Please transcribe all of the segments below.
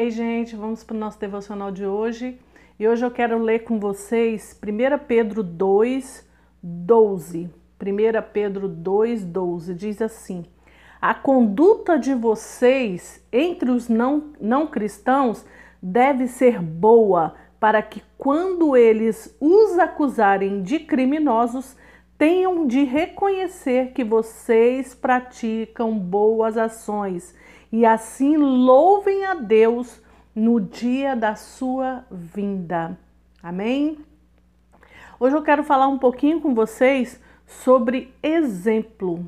Ei, gente, vamos para o nosso devocional de hoje. E hoje eu quero ler com vocês 1 Pedro 2, 12. 1 Pedro 2, 12 diz assim: A conduta de vocês entre os não, não cristãos deve ser boa, para que quando eles os acusarem de criminosos, tenham de reconhecer que vocês praticam boas ações e assim louvem a Deus no dia da sua vinda. Amém? Hoje eu quero falar um pouquinho com vocês sobre exemplo.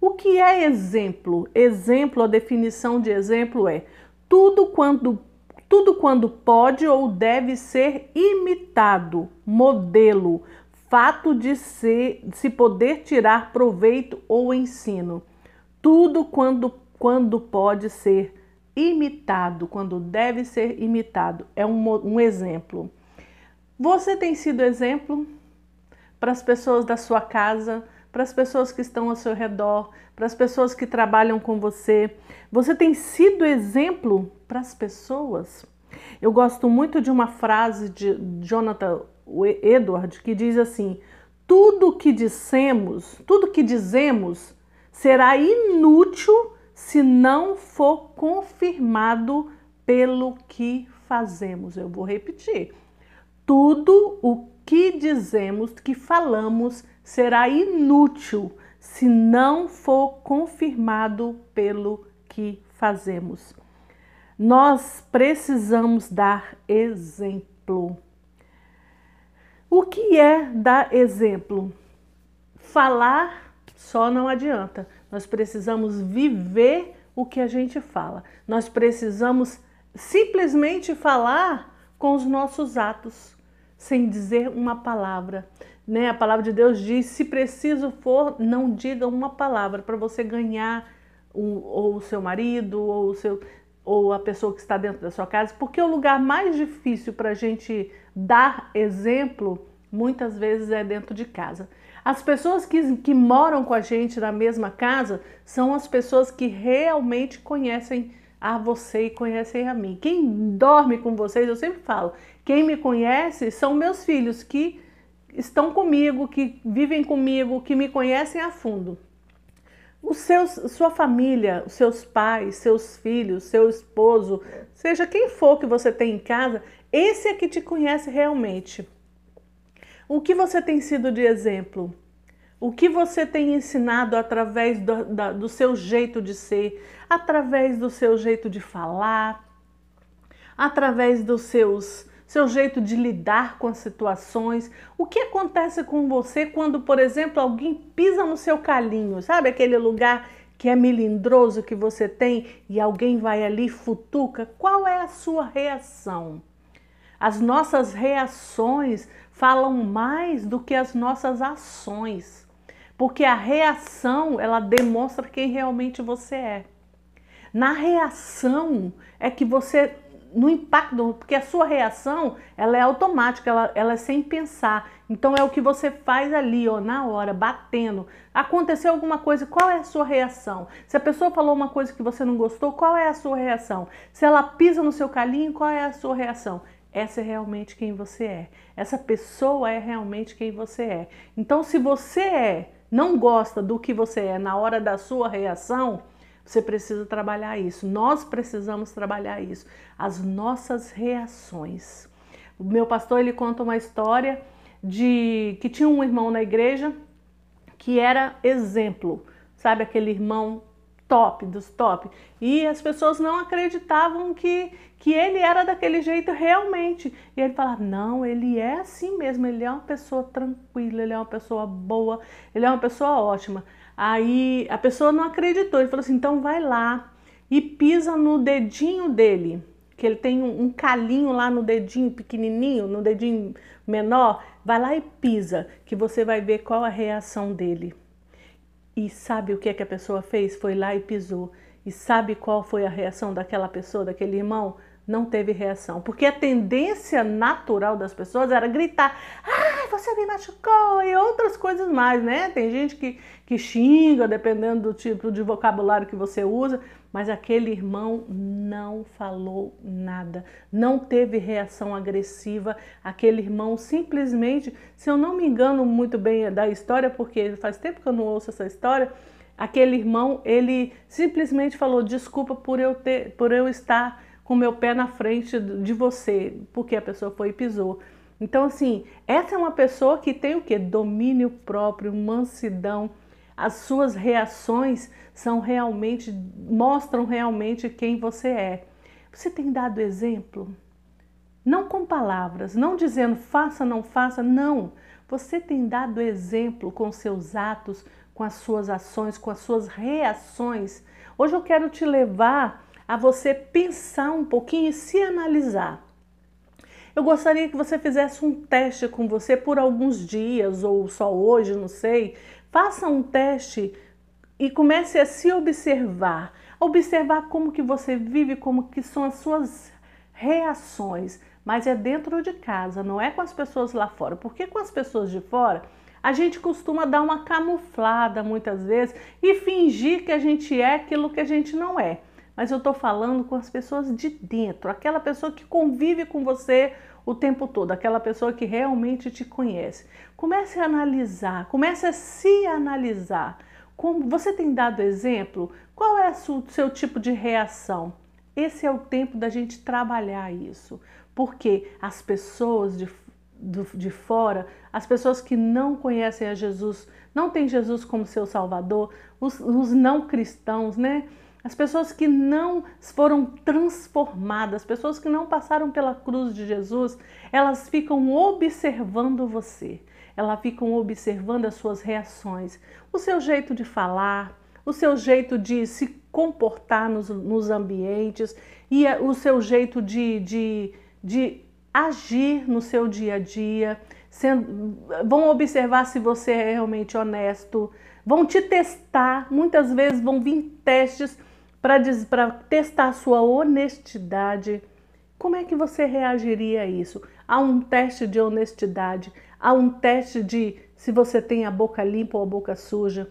O que é exemplo? Exemplo, a definição de exemplo é tudo quando tudo quando pode ou deve ser imitado, modelo, fato de, ser, de se poder tirar proveito ou ensino. Tudo quando quando pode ser imitado, quando deve ser imitado. É um, um exemplo. Você tem sido exemplo para as pessoas da sua casa, para as pessoas que estão ao seu redor, para as pessoas que trabalham com você. Você tem sido exemplo para as pessoas. Eu gosto muito de uma frase de Jonathan Edward que diz assim: tudo que dissemos, tudo que dizemos será inútil se não for confirmado pelo que fazemos. Eu vou repetir. Tudo o que dizemos, que falamos, será inútil se não for confirmado pelo que fazemos. Nós precisamos dar exemplo. O que é dar exemplo? Falar só não adianta. Nós precisamos viver o que a gente fala. Nós precisamos simplesmente falar com os nossos atos, sem dizer uma palavra. Né? A palavra de Deus diz: se preciso for, não diga uma palavra para você ganhar o, ou o seu marido ou o seu ou a pessoa que está dentro da sua casa, porque o lugar mais difícil para a gente dar exemplo muitas vezes é dentro de casa. As pessoas que, que moram com a gente na mesma casa são as pessoas que realmente conhecem a você e conhecem a mim. Quem dorme com vocês, eu sempre falo, quem me conhece são meus filhos que estão comigo, que vivem comigo, que me conhecem a fundo. Os seus, sua família, os seus pais, seus filhos, seu esposo, seja quem for que você tem em casa, esse é que te conhece realmente. O que você tem sido de exemplo? O que você tem ensinado através do, da, do seu jeito de ser, através do seu jeito de falar, através dos seus seu jeito de lidar com as situações. O que acontece com você quando, por exemplo, alguém pisa no seu calinho, sabe aquele lugar que é melindroso que você tem e alguém vai ali futuca? Qual é a sua reação? As nossas reações falam mais do que as nossas ações, porque a reação ela demonstra quem realmente você é. Na reação é que você no impacto, porque a sua reação ela é automática, ela, ela é sem pensar. Então é o que você faz ali, ó, na hora, batendo. Aconteceu alguma coisa, qual é a sua reação? Se a pessoa falou uma coisa que você não gostou, qual é a sua reação? Se ela pisa no seu calinho, qual é a sua reação? essa é realmente quem você é. Essa pessoa é realmente quem você é. Então, se você é, não gosta do que você é na hora da sua reação, você precisa trabalhar isso. Nós precisamos trabalhar isso. As nossas reações. O meu pastor ele conta uma história de que tinha um irmão na igreja que era exemplo, sabe aquele irmão top dos top. E as pessoas não acreditavam que, que ele era daquele jeito realmente. E ele falava: não, ele é assim mesmo, ele é uma pessoa tranquila, ele é uma pessoa boa, ele é uma pessoa ótima. Aí a pessoa não acreditou, ele falou assim: então vai lá e pisa no dedinho dele, que ele tem um, um calinho lá no dedinho pequenininho, no dedinho menor, vai lá e pisa, que você vai ver qual a reação dele. E sabe o que, é que a pessoa fez? Foi lá e pisou. E sabe qual foi a reação daquela pessoa, daquele irmão? Não teve reação. Porque a tendência natural das pessoas era gritar: ai, você me machucou! E outras coisas mais, né? Tem gente que, que xinga, dependendo do tipo de vocabulário que você usa. mas aquele irmão não falou nada, não teve reação agressiva. Aquele irmão simplesmente, se eu não me engano muito bem da história, porque faz tempo que eu não ouço essa história, aquele irmão, ele simplesmente falou: "Desculpa por eu ter, por eu estar com meu pé na frente de você", porque a pessoa foi e pisou. Então, assim, essa é uma pessoa que tem o que? Domínio próprio, mansidão. As suas reações são realmente, mostram realmente quem você é. Você tem dado exemplo? Não com palavras, não dizendo faça, não faça, não. Você tem dado exemplo com seus atos, com as suas ações, com as suas reações. Hoje eu quero te levar a você pensar um pouquinho e se analisar. Eu gostaria que você fizesse um teste com você por alguns dias ou só hoje, não sei. Faça um teste e comece a se observar, observar como que você vive, como que são as suas reações, mas é dentro de casa, não é com as pessoas lá fora. Porque com as pessoas de fora, a gente costuma dar uma camuflada muitas vezes e fingir que a gente é aquilo que a gente não é mas eu estou falando com as pessoas de dentro, aquela pessoa que convive com você o tempo todo, aquela pessoa que realmente te conhece. Comece a analisar, comece a se analisar. Como você tem dado exemplo? Qual é o seu tipo de reação? Esse é o tempo da gente trabalhar isso, porque as pessoas de, de fora, as pessoas que não conhecem a Jesus, não têm Jesus como seu Salvador, os, os não cristãos, né? As pessoas que não foram transformadas, pessoas que não passaram pela cruz de Jesus, elas ficam observando você. Elas ficam observando as suas reações, o seu jeito de falar, o seu jeito de se comportar nos, nos ambientes e o seu jeito de, de, de agir no seu dia a dia. Sendo, vão observar se você é realmente honesto, vão te testar. Muitas vezes vão vir testes para testar a sua honestidade. Como é que você reagiria a isso? Há um teste de honestidade, há um teste de se você tem a boca limpa ou a boca suja.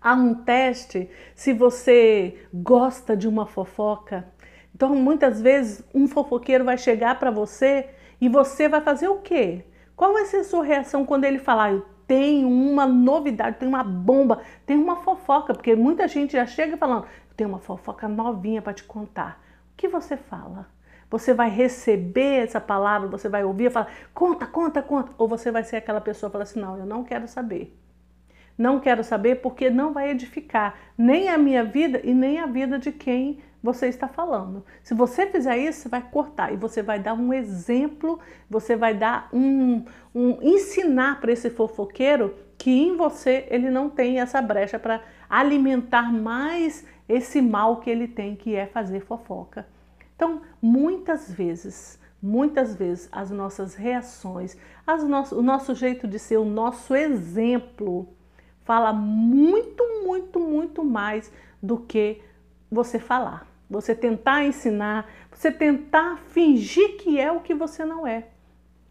Há um teste se você gosta de uma fofoca. Então, muitas vezes, um fofoqueiro vai chegar para você e você vai fazer o quê? Qual vai ser a sua reação quando ele falar, eu tenho uma novidade, tem uma bomba, tem uma fofoca? Porque muita gente já chega falando, tem uma fofoca novinha para te contar. O que você fala? Você vai receber essa palavra, você vai ouvir e falar, conta, conta, conta. Ou você vai ser aquela pessoa que fala assim, não, eu não quero saber. Não quero saber porque não vai edificar nem a minha vida e nem a vida de quem você está falando. Se você fizer isso, você vai cortar e você vai dar um exemplo, você vai dar um, um ensinar para esse fofoqueiro que em você ele não tem essa brecha para alimentar mais esse mal que ele tem, que é fazer fofoca. Então, muitas vezes, muitas vezes, as nossas reações, as nosso, o nosso jeito de ser, o nosso exemplo, fala muito, muito, muito mais do que você falar. Você tentar ensinar, você tentar fingir que é o que você não é.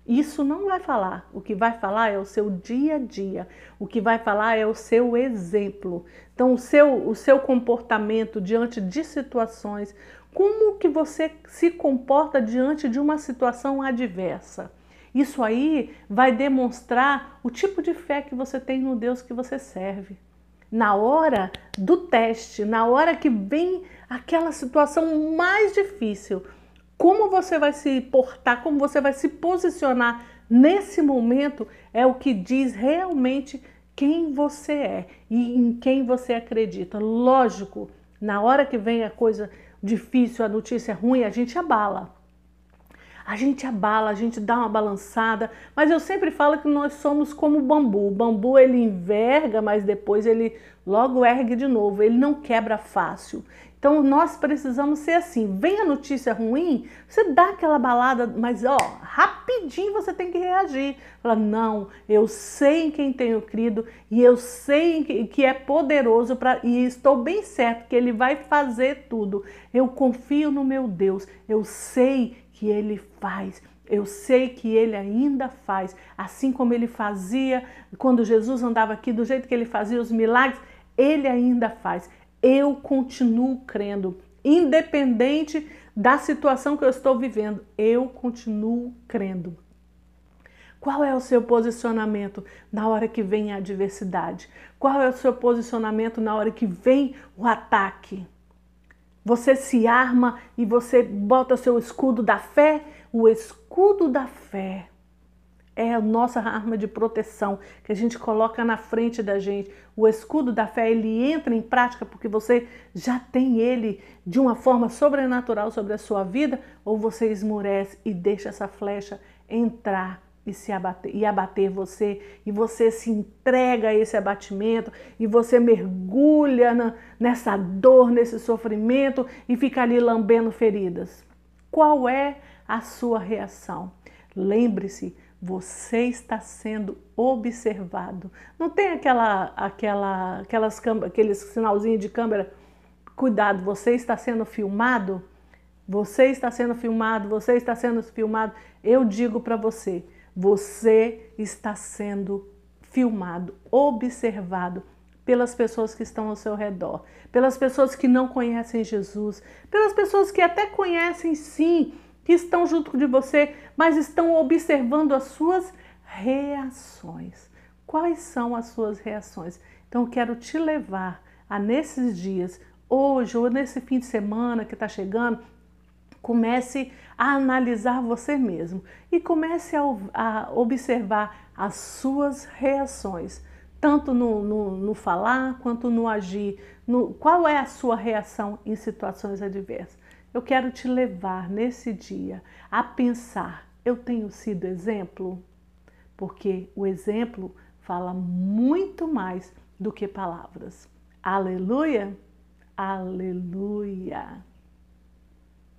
Isso não vai falar. O que vai falar é o seu dia a dia. O que vai falar é o seu exemplo. Então, o seu, o seu comportamento diante de situações, como que você se comporta diante de uma situação adversa. Isso aí vai demonstrar o tipo de fé que você tem no Deus que você serve. Na hora do teste, na hora que vem aquela situação mais difícil, como você vai se portar, como você vai se posicionar nesse momento é o que diz realmente quem você é e em quem você acredita. Lógico, na hora que vem a coisa difícil, a notícia ruim, a gente abala. A gente abala, a gente dá uma balançada, mas eu sempre falo que nós somos como o bambu. O bambu ele enverga, mas depois ele logo ergue de novo, ele não quebra fácil. Então nós precisamos ser assim. Vem a notícia ruim, você dá aquela balada, mas ó, rapidinho você tem que reagir. Fala, não, eu sei em quem tenho crido e eu sei que é poderoso para e estou bem certo que ele vai fazer tudo. Eu confio no meu Deus. Eu sei que ele faz. Eu sei que ele ainda faz, assim como ele fazia quando Jesus andava aqui, do jeito que ele fazia os milagres, ele ainda faz. eu continuo crendo, independente da situação que eu estou vivendo, eu continuo crendo. Qual é o seu posicionamento na hora que vem a adversidade? Qual é o seu posicionamento na hora que vem o ataque? Você se arma e você bota seu escudo da fé? O escudo da fé é a nossa arma de proteção que a gente coloca na frente da gente. O escudo da fé, ele entra em prática porque você já tem ele de uma forma sobrenatural sobre a sua vida ou você esmurece e deixa essa flecha entrar e se abater, e abater você, e você se entrega a esse abatimento, e você mergulha na, nessa dor, nesse sofrimento e fica ali lambendo feridas. Qual é a sua reação? Lembre-se, você está sendo observado. Não tem aquela, aquela, aquelas, aqueles sinalzinhos de câmera. Cuidado, você está sendo filmado. Você está sendo filmado. Você está sendo filmado. Eu digo para você, você está sendo filmado, observado pelas pessoas que estão ao seu redor, pelas pessoas que não conhecem Jesus, pelas pessoas que até conhecem sim, que estão junto de você, mas estão observando as suas reações. Quais são as suas reações? Então, quero te levar a nesses dias, hoje ou nesse fim de semana que está chegando, Comece a analisar você mesmo e comece a, a observar as suas reações, tanto no, no, no falar quanto no agir. No, qual é a sua reação em situações adversas? Eu quero te levar nesse dia a pensar: eu tenho sido exemplo? Porque o exemplo fala muito mais do que palavras. Aleluia! Aleluia!